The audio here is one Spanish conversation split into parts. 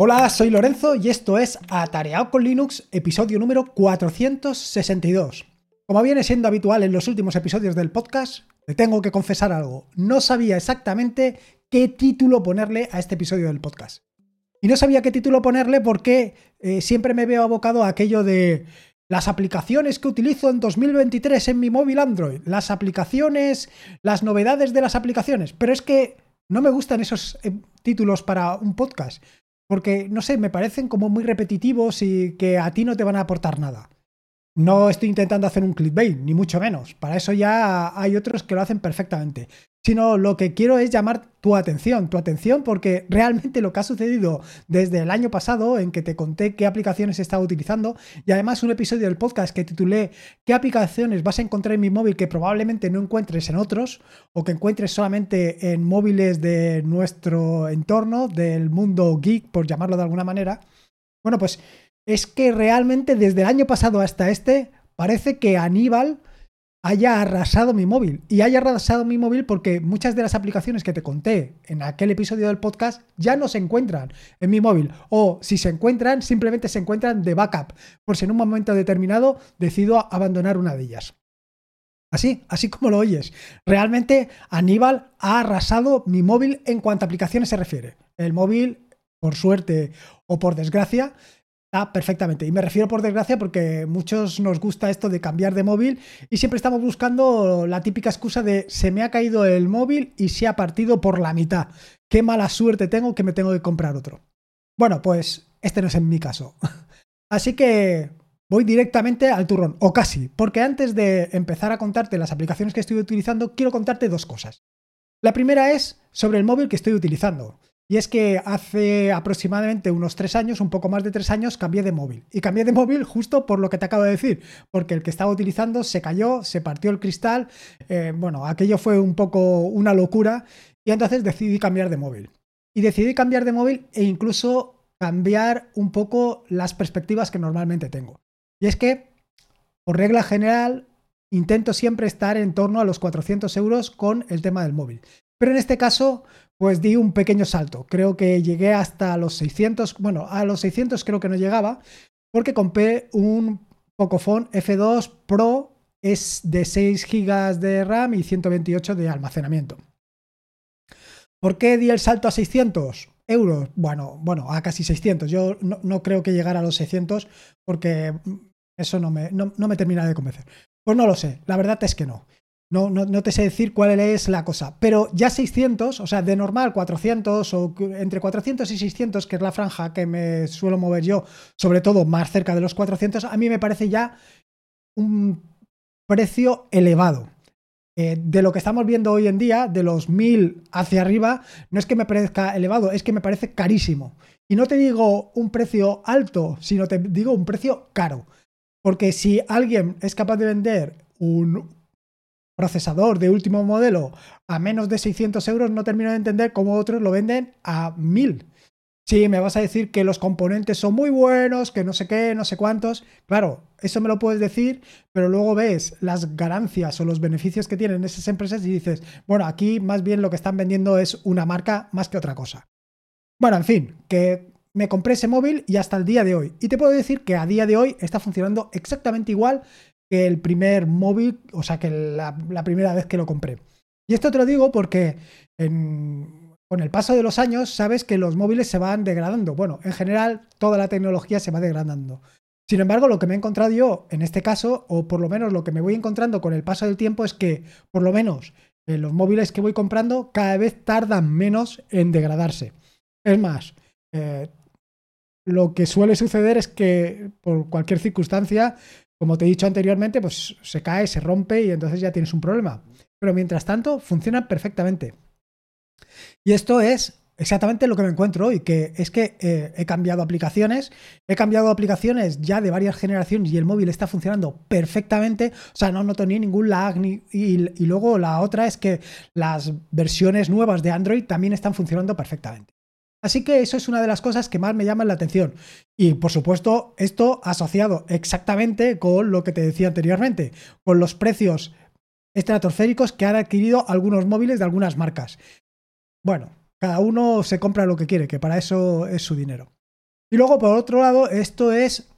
Hola, soy Lorenzo y esto es Atareado con Linux, episodio número 462. Como viene siendo habitual en los últimos episodios del podcast, le tengo que confesar algo. No sabía exactamente qué título ponerle a este episodio del podcast. Y no sabía qué título ponerle porque eh, siempre me veo abocado a aquello de las aplicaciones que utilizo en 2023 en mi móvil Android, las aplicaciones, las novedades de las aplicaciones. Pero es que no me gustan esos eh, títulos para un podcast. Porque, no sé, me parecen como muy repetitivos y que a ti no te van a aportar nada. No estoy intentando hacer un clickbait, ni mucho menos. Para eso ya hay otros que lo hacen perfectamente sino lo que quiero es llamar tu atención, tu atención porque realmente lo que ha sucedido desde el año pasado en que te conté qué aplicaciones estaba utilizando y además un episodio del podcast que titulé qué aplicaciones vas a encontrar en mi móvil que probablemente no encuentres en otros o que encuentres solamente en móviles de nuestro entorno, del mundo geek, por llamarlo de alguna manera. Bueno, pues es que realmente desde el año pasado hasta este parece que Aníbal haya arrasado mi móvil. Y haya arrasado mi móvil porque muchas de las aplicaciones que te conté en aquel episodio del podcast ya no se encuentran en mi móvil. O si se encuentran, simplemente se encuentran de backup, por si en un momento determinado decido abandonar una de ellas. Así, así como lo oyes. Realmente Aníbal ha arrasado mi móvil en cuanto a aplicaciones se refiere. El móvil, por suerte o por desgracia, Ah, perfectamente. Y me refiero por desgracia porque muchos nos gusta esto de cambiar de móvil y siempre estamos buscando la típica excusa de se me ha caído el móvil y se ha partido por la mitad. Qué mala suerte tengo que me tengo que comprar otro. Bueno, pues este no es en mi caso. Así que voy directamente al turrón, o casi, porque antes de empezar a contarte las aplicaciones que estoy utilizando, quiero contarte dos cosas. La primera es sobre el móvil que estoy utilizando. Y es que hace aproximadamente unos tres años, un poco más de tres años, cambié de móvil. Y cambié de móvil justo por lo que te acabo de decir, porque el que estaba utilizando se cayó, se partió el cristal. Eh, bueno, aquello fue un poco una locura y entonces decidí cambiar de móvil. Y decidí cambiar de móvil e incluso cambiar un poco las perspectivas que normalmente tengo. Y es que, por regla general, intento siempre estar en torno a los 400 euros con el tema del móvil. Pero en este caso, pues di un pequeño salto. Creo que llegué hasta los 600, bueno, a los 600 creo que no llegaba, porque compré un Pocophone F2 Pro, es de 6 GB de RAM y 128 de almacenamiento. ¿Por qué di el salto a 600 euros? Bueno, bueno, a casi 600. Yo no, creo que llegara a los 600 porque eso no me, no me termina de convencer. Pues no lo sé, la verdad es que no. No, no, te sé decir cuál es la cosa, pero ya 600, o sea, de normal 400 o entre 400 y 600, que es la franja que me suelo mover yo, sobre todo más cerca de los 400, a mí me parece ya un precio elevado. Eh, de lo que estamos viendo hoy en día, de los 1000 hacia arriba, no es que me parezca elevado, es que me parece carísimo. Y no te digo un precio alto, sino te digo un precio caro. Porque si alguien es capaz de vender un, procesador de último modelo a menos de 600 euros, no termino de entender cómo otros lo venden a 1000. Sí, me vas a decir que los componentes son muy buenos, que no sé qué, no sé cuántos. Claro, eso me lo puedes decir, pero luego ves las ganancias o los beneficios que tienen esas empresas y dices, bueno, aquí más bien lo que están vendiendo es una marca más que otra cosa. Bueno, en fin, que me compré ese móvil y hasta el día de hoy. Y te puedo decir que a día de hoy está funcionando exactamente igual que el primer móvil, o sea, que la, primera vez que lo compré. Y esto te lo digo porque con el paso de los años sabes que los móviles se van degradando. Bueno, en general toda la tecnología se va degradando. Sin embargo, lo que me he encontrado yo en este caso, o por lo menos lo que me voy encontrando con el paso del tiempo, es que por lo menos en los móviles que voy comprando cada vez tardan menos en degradarse. Es más, eh, lo que suele suceder es que por cualquier circunstancia como te he dicho anteriormente, pues se cae, se rompe y entonces ya tienes un problema. Pero mientras tanto, funciona perfectamente. Y esto es exactamente lo que me encuentro hoy, que es que eh, he cambiado aplicaciones, he cambiado aplicaciones ya de varias generaciones y el móvil está funcionando perfectamente, o sea, no noto ni ningún lag, ni, y luego la otra es que las versiones nuevas de Android también están funcionando perfectamente. Así que eso es una de las cosas que más me llaman la atención. Y por supuesto, esto asociado exactamente con lo que te decía anteriormente, con los precios estratosféricos que han adquirido algunos móviles de algunas marcas. Bueno, cada uno se compra lo que quiere, que para eso es su dinero. Y luego, por otro lado, esto es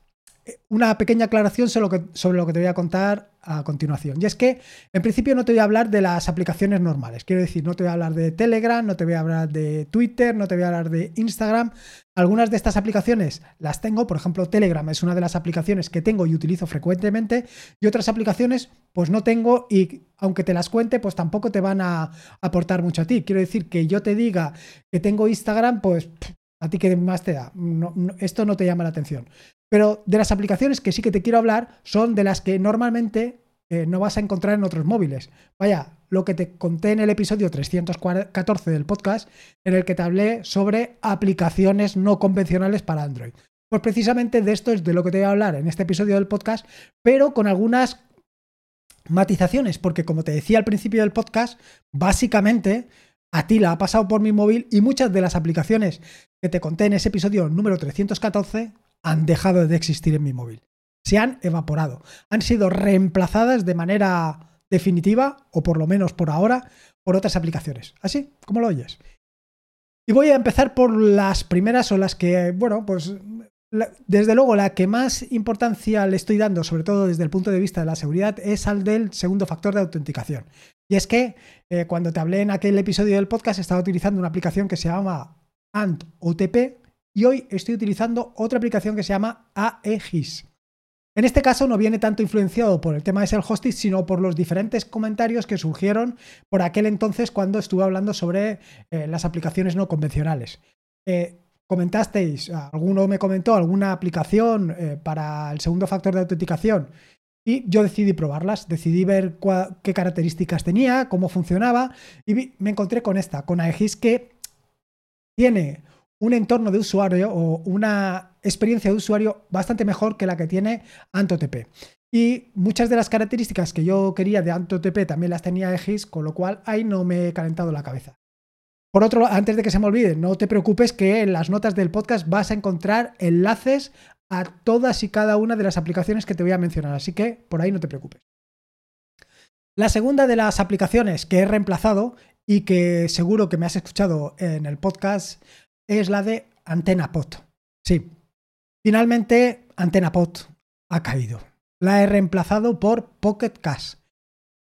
una pequeña aclaración sobre lo, que, sobre lo que te voy a contar a continuación. Y es que, en principio, no te voy a hablar de las aplicaciones normales. Quiero decir, no te voy a hablar de Telegram, no te voy a hablar de Twitter, no te voy a hablar de Instagram. Algunas de estas aplicaciones las tengo, por ejemplo, Telegram es una de las aplicaciones que tengo y utilizo frecuentemente. Y otras aplicaciones, pues no tengo y aunque te las cuente, pues tampoco te van a aportar mucho a ti. Quiero decir que yo te diga que tengo Instagram, pues a ti que más te da. esto no te llama la atención. Pero de las aplicaciones que sí que te quiero hablar son de las que normalmente eh, no vas a encontrar en otros móviles. Vaya, lo que te conté en el episodio 314 del podcast, en el que te hablé sobre aplicaciones no convencionales para Android. Pues precisamente de esto es de lo que te voy a hablar en este episodio del podcast, pero con algunas matizaciones, porque como te decía al principio del podcast, básicamente a ti la ha pasado por mi móvil y muchas de las aplicaciones que te conté en ese episodio número 314 han dejado de existir en mi móvil. Se han evaporado. Han sido reemplazadas de manera definitiva, o por lo menos por ahora, por otras aplicaciones. Así, como lo oyes. Y voy a empezar por las primeras o las que, bueno, pues desde luego la que más importancia le estoy dando, sobre todo desde el punto de vista de la seguridad, es al del segundo factor de autenticación. Y es que eh, cuando te hablé en aquel episodio del podcast estaba utilizando una aplicación que se llama Ant OTP y hoy estoy utilizando otra aplicación que se llama AEGIS. En este caso no viene tanto influenciado por el tema de ser hosting, sino por los diferentes comentarios que surgieron por aquel entonces cuando estuve hablando sobre eh, las aplicaciones no convencionales. Eh, comentasteis, alguno me comentó alguna aplicación para el segundo factor de autenticación y yo decidí probarlas, decidí ver qué características tenía, cómo funcionaba y me encontré con esta, con AEGIS que tiene un entorno de usuario o una experiencia de usuario bastante mejor que la que tiene AntOTP. Y muchas de las características que yo quería de AntOTP también las tenía EGIS, con lo cual ahí no me he calentado la cabeza. Por otro antes de que se me olvide, no te preocupes que en las notas del podcast vas a encontrar enlaces a todas y cada una de las aplicaciones que te voy a mencionar, así que por ahí no te preocupes. La segunda de las aplicaciones que he reemplazado y que seguro que me has escuchado en el podcast es la de AntenaPod. Sí, finalmente AntenaPod ha caído. La he reemplazado por Pocket Cash.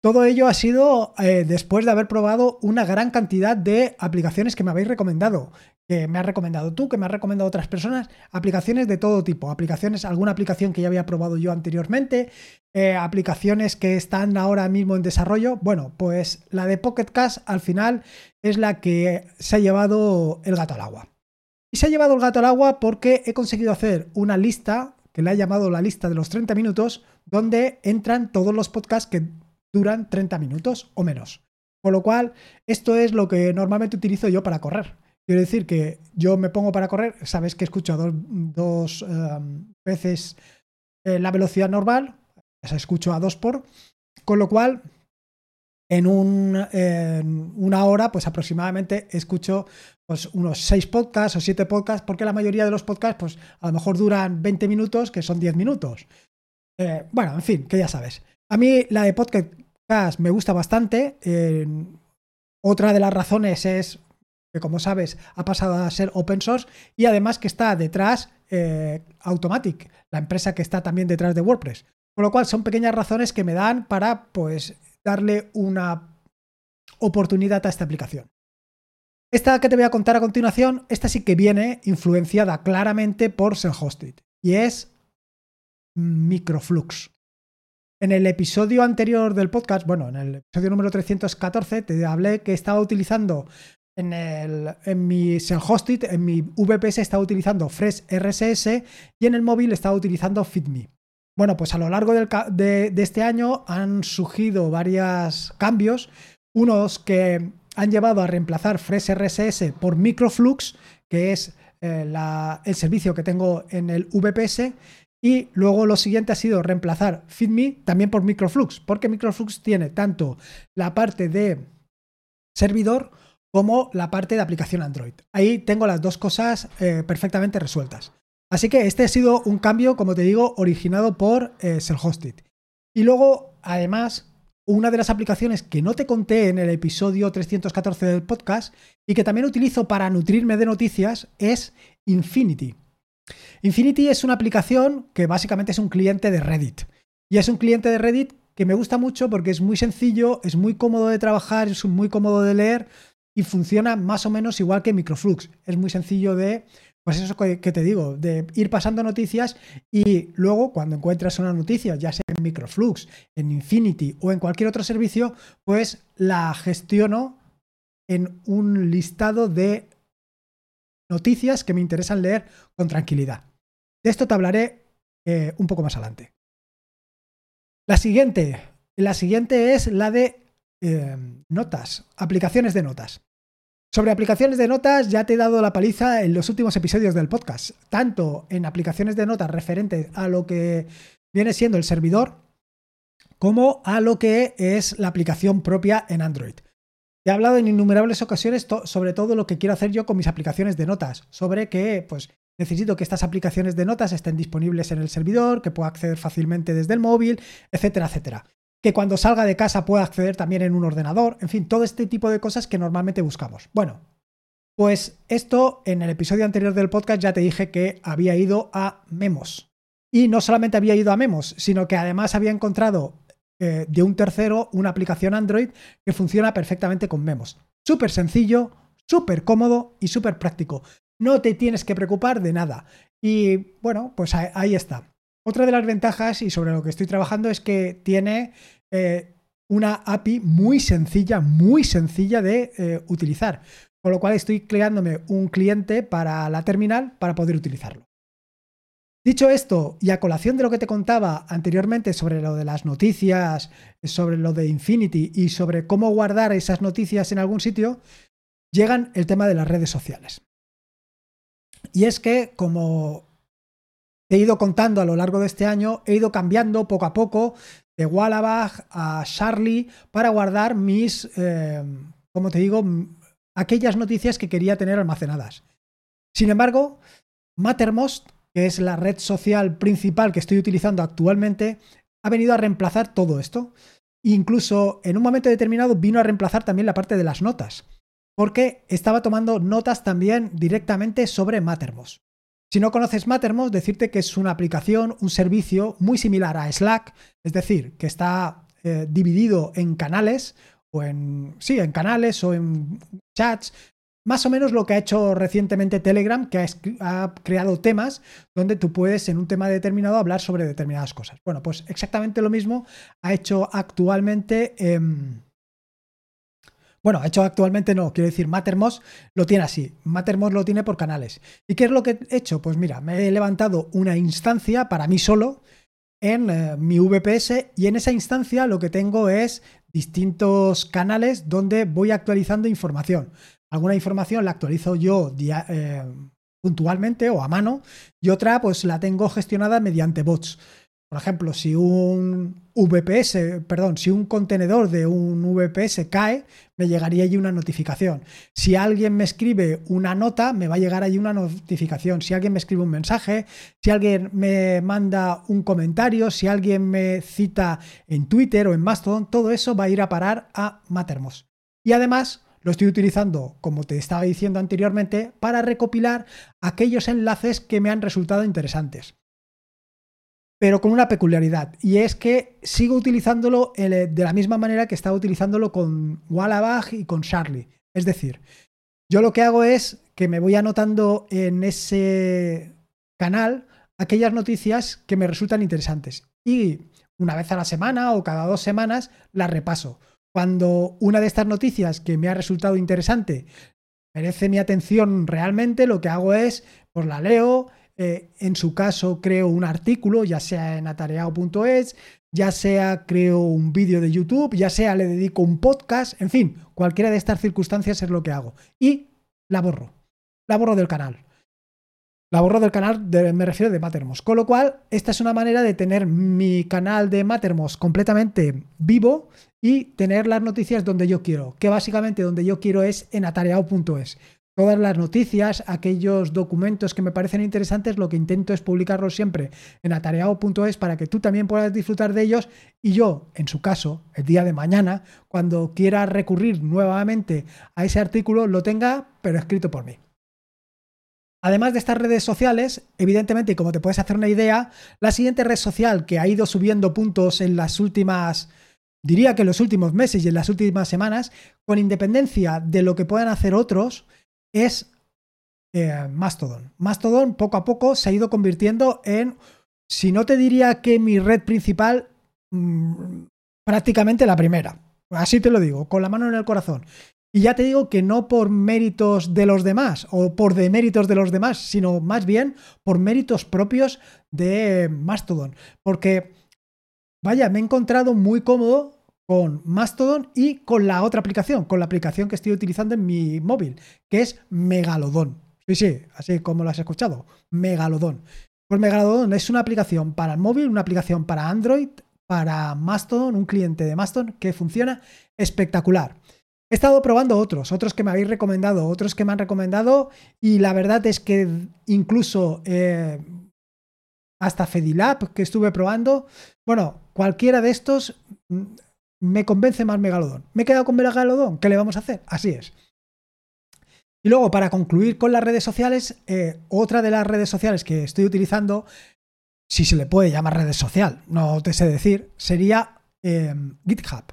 Todo ello ha sido eh, después de haber probado una gran cantidad de aplicaciones que me habéis recomendado, que me has recomendado tú, que me has recomendado otras personas, aplicaciones de todo tipo, aplicaciones, alguna aplicación que ya había probado yo anteriormente, eh, aplicaciones que están ahora mismo en desarrollo. Bueno, pues la de Pocket Cash al final es la que se ha llevado el gato al agua. Y se ha llevado el gato al agua porque he conseguido hacer una lista, que le he llamado la lista de los 30 minutos, donde entran todos los podcasts que duran 30 minutos o menos. Con lo cual, esto es lo que normalmente utilizo yo para correr. Quiero decir que yo me pongo para correr, sabes que escucho a dos, em, veces eh, la velocidad normal, sea, escucho a dos por, con lo cual en, una hora, pues aproximadamente escucho pues, unos seis podcasts o siete podcasts, porque la mayoría de los podcasts, pues a lo mejor duran 20 minutos, que son 10 minutos. Eh, bueno, en fin, que ya sabes. A mí la de podcast me gusta bastante. otra de las razones es que, como sabes, ha pasado a ser open source y además que está detrás eh, Automatic, la empresa que está también detrás de WordPress. Con lo cual son pequeñas razones que me dan para, pues, darle una oportunidad a esta aplicación. Esta que te voy a contar a continuación, esta sí que viene influenciada claramente por Self-Hosted y es Microflux. En el episodio anterior del podcast, bueno, en el episodio número 314, te hablé que estaba utilizando en, el, en mi Self-Hosted, en mi VPS estaba utilizando Fresh RSS y en el móvil estaba utilizando FitMe. Bueno, pues a lo largo de, este año han surgido varios cambios, unos que han llevado a reemplazar FreshRSS por Microflux, que es eh, el servicio que tengo en el VPS, y luego lo siguiente ha sido reemplazar FeedMe también por Microflux, porque Microflux tiene tanto la parte de servidor como la parte de aplicación Android. Ahí tengo las dos cosas eh, perfectamente resueltas. Así que este ha sido un cambio, como te digo, originado por eh. Y luego, además, una de las aplicaciones que no te conté en el episodio 314 del podcast y que también utilizo para nutrirme de noticias es Infinity. Infinity es una aplicación que básicamente es un cliente de Reddit. Y es un cliente de Reddit que me gusta mucho porque es muy sencillo, es muy cómodo de trabajar, es muy cómodo de leer y funciona más o menos igual que Microflux. Es muy sencillo de, pues eso que te digo, de ir pasando noticias y luego cuando encuentras una noticia, ya sea en Microflux, en Infinity o en cualquier otro servicio, pues la gestiono en un listado de noticias que me interesan leer con tranquilidad. De esto te hablaré eh, un poco más adelante. La siguiente, la siguiente es la de eh, notas, aplicaciones de notas. Sobre aplicaciones de notas ya te he dado la paliza en los últimos episodios del podcast, tanto en aplicaciones de notas referentes a lo que viene siendo el servidor, como a lo que es la aplicación propia en Android. He hablado en innumerables ocasiones sobre todo lo que quiero hacer yo con mis aplicaciones de notas, sobre que pues necesito que estas aplicaciones de notas estén disponibles en el servidor, que pueda acceder fácilmente desde el móvil, etcétera, etcétera que cuando salga de casa pueda acceder también en un ordenador, en fin, todo este tipo de cosas que normalmente buscamos. Bueno, pues esto en el episodio anterior del podcast ya te dije que había ido a Memos. Y no solamente había ido a Memos, sino que además había encontrado eh, de un tercero una aplicación Android que funciona perfectamente con Memos. Súper sencillo, súper cómodo y súper práctico. No te tienes que preocupar de nada. Y bueno, pues ahí está. Otra de las ventajas y sobre lo que estoy trabajando es que tiene eh, una API muy sencilla, muy sencilla de eh, utilizar. Con lo cual estoy creándome un cliente para la terminal para poder utilizarlo. Dicho esto, y a colación de lo que te contaba anteriormente sobre lo de las noticias, sobre lo de Infinity y sobre cómo guardar esas noticias en algún sitio, llegan el tema de las redes sociales. Y es que, como he ido contando a lo largo de este año, he ido cambiando poco a poco de Wallabag a Charlie para guardar mis, eh, como te digo, aquellas noticias que quería tener almacenadas. Sin embargo, Mattermost, que es la red social principal que estoy utilizando actualmente, ha venido a reemplazar todo esto. Incluso en un momento determinado vino a reemplazar también la parte de las notas, porque estaba tomando notas también directamente sobre Mattermost. Si no conoces Mattermost, decirte que es una aplicación, un servicio muy similar a Slack, es decir, que está eh, dividido en canales o en sí, en canales o en chats, más o menos lo que ha hecho recientemente Telegram, que ha, creado temas donde tú puedes en un tema determinado hablar sobre determinadas cosas. Bueno, pues exactamente lo mismo ha hecho actualmente bueno, hecho actualmente no, quiero decir, Mattermost lo tiene así. Mattermost lo tiene por canales. ¿Y qué es lo que he hecho? Pues mira, me he levantado una instancia para mí solo en eh, mi VPS y en esa instancia lo que tengo es distintos canales donde voy actualizando información. Alguna información la actualizo yo eh, puntualmente o a mano y otra pues la tengo gestionada mediante bots. Por ejemplo, si un VPS, perdón, si un contenedor de un VPS cae, me llegaría allí una notificación. Si alguien me escribe una nota, me va a llegar allí una notificación. Si alguien me escribe un mensaje, si alguien me manda un comentario, si alguien me cita en Twitter o en Mastodon, todo eso va a ir a parar a Mattermost. Y además, lo estoy utilizando, como te estaba diciendo anteriormente, para recopilar aquellos enlaces que me han resultado interesantes pero con una peculiaridad, y es que sigo utilizándolo eh, de la misma manera que estaba utilizándolo con Wallabag y con Charlie. Es decir, yo lo que hago es que me voy anotando en ese canal aquellas noticias que me resultan interesantes. Y una vez a la semana o cada dos semanas las repaso. Cuando una de estas noticias que me ha resultado interesante merece mi atención realmente, lo que hago es, pues la leo, eh, en su caso, creo un artículo, ya sea en atareado.es, ya sea creo un vídeo de YouTube, ya sea le dedico un podcast, en fin, cualquiera de estas circunstancias es lo que hago. Y la borro. La borro del canal. La borro del canal, me refiero de Mattermost. Con lo cual, esta es una manera de tener mi canal de Mattermost completamente vivo y tener las noticias donde yo quiero. Que básicamente donde yo quiero es en atareado.es todas las noticias, aquellos documentos que me parecen interesantes, lo que intento es publicarlos siempre en atareado.es para que tú también puedas disfrutar de ellos y yo, en su caso, el día de mañana, cuando quiera recurrir nuevamente a ese artículo, lo tenga, pero escrito por mí. Además de estas redes sociales, evidentemente, y como te puedes hacer una idea, la siguiente red social que ha ido subiendo puntos en las últimas, diría que en los últimos meses y en las últimas semanas, con independencia de lo que puedan hacer otros, es eh, Mastodon. Mastodon poco a poco se ha ido convirtiendo en, si no te diría que mi red principal, mm, prácticamente la primera. Así te lo digo, con la mano en el corazón. Y ya te digo que no por méritos de los demás o por deméritos de los demás, sino más bien por méritos propios de Mastodon. Porque, vaya, me he encontrado muy cómodo con Mastodon y con la otra aplicación, con la aplicación que estoy utilizando en mi móvil, que es Megalodon. Sí, sí, así como lo has escuchado, Megalodon. Pues Megalodon es una aplicación para el móvil, una aplicación para Android, para Mastodon, un cliente de Mastodon que funciona espectacular. He estado probando otros, otros que me habéis recomendado, otros que me han recomendado y la verdad es que incluso eh, hasta Fedilab que estuve probando, bueno, cualquiera de estos mm, me convence más Megalodon. Me he quedado con Megalodon, ¿qué le vamos a hacer? Así es. Y luego, para concluir con las redes sociales, eh, otra de las redes sociales que estoy utilizando, si se le puede llamar redes social, no te sé decir, sería eh, GitHub.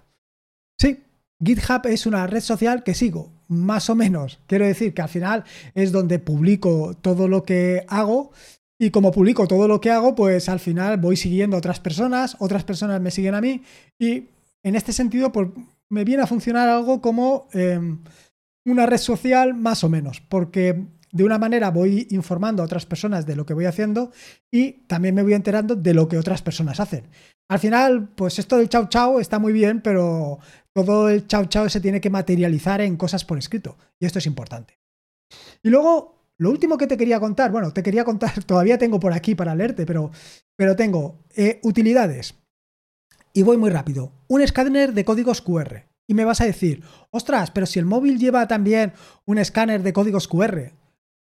GitHub es una red social que sigo, más o menos. Quiero decir que al final es donde publico todo lo que hago y como publico todo lo que hago, pues al final voy siguiendo a otras personas, otras personas me siguen a mí y en este sentido pues me viene a funcionar algo como em, una red social más o menos, porque de una manera voy informando a otras personas de lo que voy haciendo y también me voy enterando de lo que otras personas hacen. Al final, pues esto del chau chau está muy bien, pero todo el chau chau se tiene que materializar en cosas por escrito. Y esto es importante. Y luego, lo último que te quería contar, bueno, te quería contar, todavía tengo por aquí para leerte, pero, pero tengo eh, utilidades. Y voy muy rápido. Un escáner de códigos QR. Y me vas a decir, ostras, pero si el móvil lleva también un escáner de códigos QR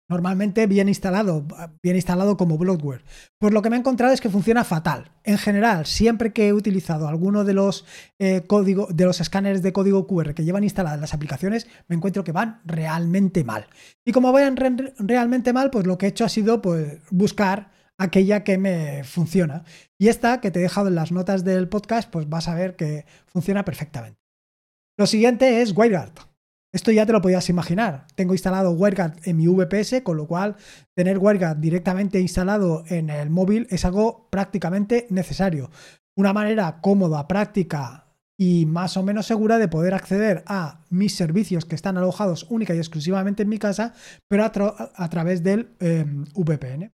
normalmente bien instalado, bien instalado como bloatware. Pues lo que me he encontrado es que funciona fatal. En general, siempre que he utilizado alguno de los eh, de los escáneres de código QR que llevan instaladas las aplicaciones, me encuentro que van realmente mal. Y como vayan realmente mal, pues lo que he hecho ha sido pues, buscar aquella que me funciona. Y esta que te he dejado en las notas del podcast, pues vas a ver que funciona perfectamente. Lo siguiente es WireGuard. Esto ya te lo podías imaginar. Tengo instalado WireGuard en mi VPS, con lo cual tener WireGuard directamente instalado en el móvil es algo prácticamente necesario. Una manera cómoda, práctica y más o menos segura de poder acceder a mis servicios que están alojados única y exclusivamente en mi casa, pero a, través del em, VPN.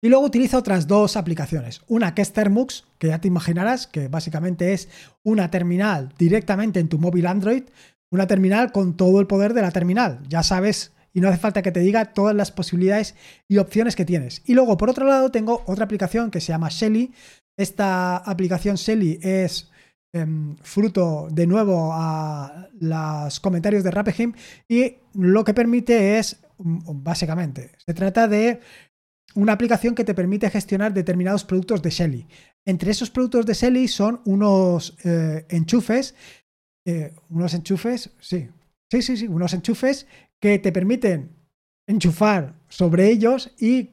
Y luego utilizo otras dos aplicaciones. Una que es Thermux, que ya te imaginarás, que básicamente es una terminal directamente en tu móvil Android, una terminal con todo el poder de la terminal. Ya sabes, y no hace falta que te diga todas las posibilidades y opciones que tienes. Y luego, por otro lado, tengo otra aplicación que se llama Shelly. Esta aplicación Shelly es em, fruto de nuevo a los comentarios de Rapegim y lo que permite es, mm, básicamente, se trata de una aplicación que te permite gestionar determinados productos de Shelly. Entre esos productos de Shelly son unos eh, enchufes eh, unos enchufes, sí, sí, sí, sí, unos enchufes que te permiten enchufar sobre ellos y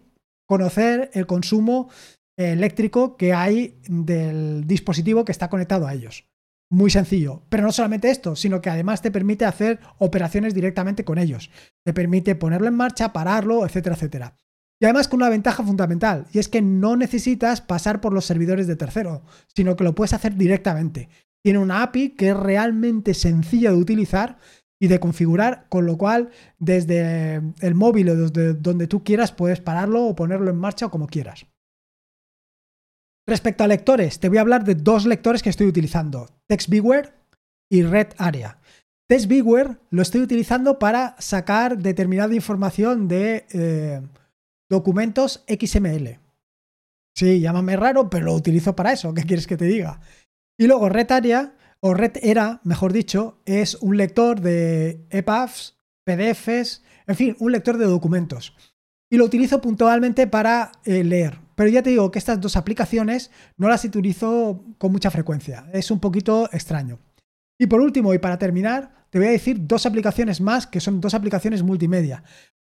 conocer el consumo eléctrico que hay del dispositivo que está conectado a ellos. Muy sencillo. Pero no solamente esto, sino que además te permite hacer operaciones directamente con ellos. Te permite ponerlo en marcha, pararlo, etcétera, etcétera. Y además con una ventaja fundamental, y es que no necesitas pasar por los servidores de tercero, sino que lo puedes hacer directamente. Tiene una API que es realmente sencilla de utilizar y de configurar, con lo cual desde el móvil o desde donde tú quieras puedes pararlo o ponerlo en marcha o como quieras. Respecto a lectores, te voy a hablar de dos lectores que estoy utilizando, TextBeware y RedArea. TextBeware lo estoy utilizando para sacar determinada información de eh, documentos XML. Sí, llámame raro, pero lo utilizo para eso. ¿Qué quieres que te diga? Y luego RedArea, o RedEra, mejor dicho, es un lector de EPUBs, PDFs, en fin, un lector de documentos. Y lo utilizo puntualmente para eh, leer. Pero ya te digo que estas dos aplicaciones no las utilizo con mucha frecuencia. Es un poquito extraño. Y por último, y para terminar, te voy a decir dos aplicaciones más que son dos aplicaciones multimedia.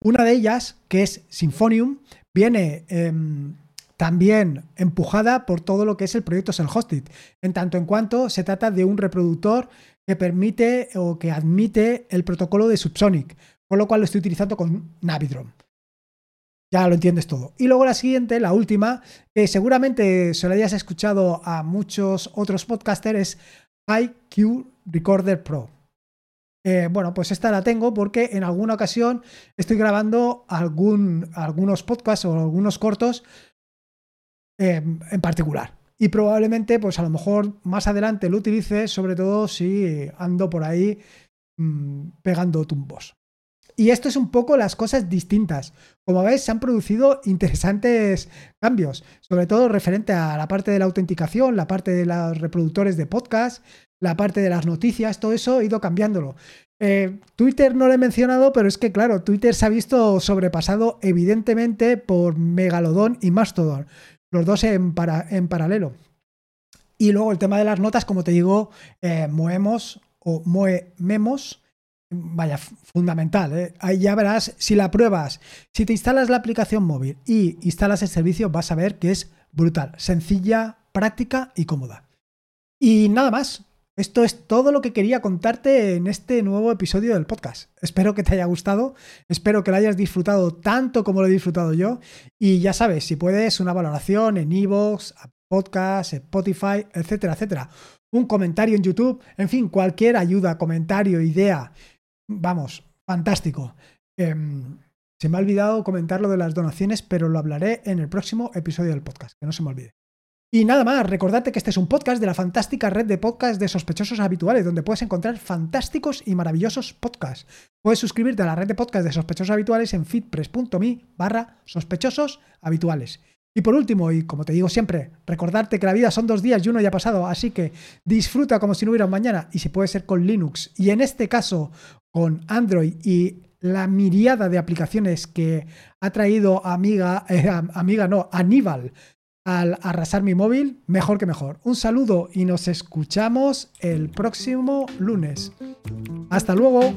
Una de ellas, que es Symfonium, viene em, también empujada por todo lo que es el proyecto Self-Hosted, en tanto en cuanto se trata de un reproductor que permite o que admite el protocolo de Subsonic, con lo cual lo estoy utilizando con Navidron. Ya lo entiendes todo. Y luego la siguiente, la última, que seguramente se lo hayas escuchado a muchos otros podcasters, es IQ Recorder Pro. Eh, bueno, pues esta la tengo porque en alguna ocasión estoy grabando algún, algunos podcasts o algunos cortos eh, en particular. Y probablemente, pues a lo mejor más adelante lo utilice, sobre todo si ando por ahí mm, pegando tumbos. Y esto es un poco las cosas distintas. Como veis, se han producido interesantes cambios, sobre todo referente a la parte de la autenticación, la parte de los reproductores de podcast, la parte de las noticias, todo eso he ido cambiándolo. Eh, Twitter no lo he mencionado, pero es que, claro, Twitter se ha visto sobrepasado evidentemente por Megalodon y Mastodon, los dos en, en paralelo. Y luego el tema de las notas, como te digo, eh, Moemos o Moememos, vaya, fundamental. ¿eh? Ahí ya verás, si la pruebas, si te instalas la aplicación móvil y instalas el servicio, vas a ver que es brutal, sencilla, práctica y cómoda. Y nada más, esto es todo lo que quería contarte en este nuevo episodio del podcast. Espero que te haya gustado, espero que lo hayas disfrutado tanto como lo he disfrutado yo. Y ya sabes, si puedes, una valoración en Evox, Podcast, Spotify, etcétera, etcétera. Un comentario en YouTube, en fin, cualquier ayuda, comentario, idea. Vamos, fantástico. Em, se me ha olvidado comentar lo de las donaciones, pero lo hablaré en el próximo episodio del podcast, que no se me olvide. Y nada más, recordarte que este es un podcast de la fantástica red de podcasts de sospechosos habituales, donde puedes encontrar fantásticos y maravillosos podcasts. Puedes suscribirte a la red de podcasts de sospechosos habituales en fitpress.me barra sospechosos habituales. Y por último, y como te digo siempre, recordarte que la vida son dos días y uno ya ha pasado, así que disfruta como si no hubiera un mañana y si puede ser con Linux y en este caso con Android y la miriada de aplicaciones que ha traído amiga, eh, amiga no, Aníbal al arrasar mi móvil, mejor que mejor. Un saludo y nos escuchamos el próximo lunes. Hasta luego.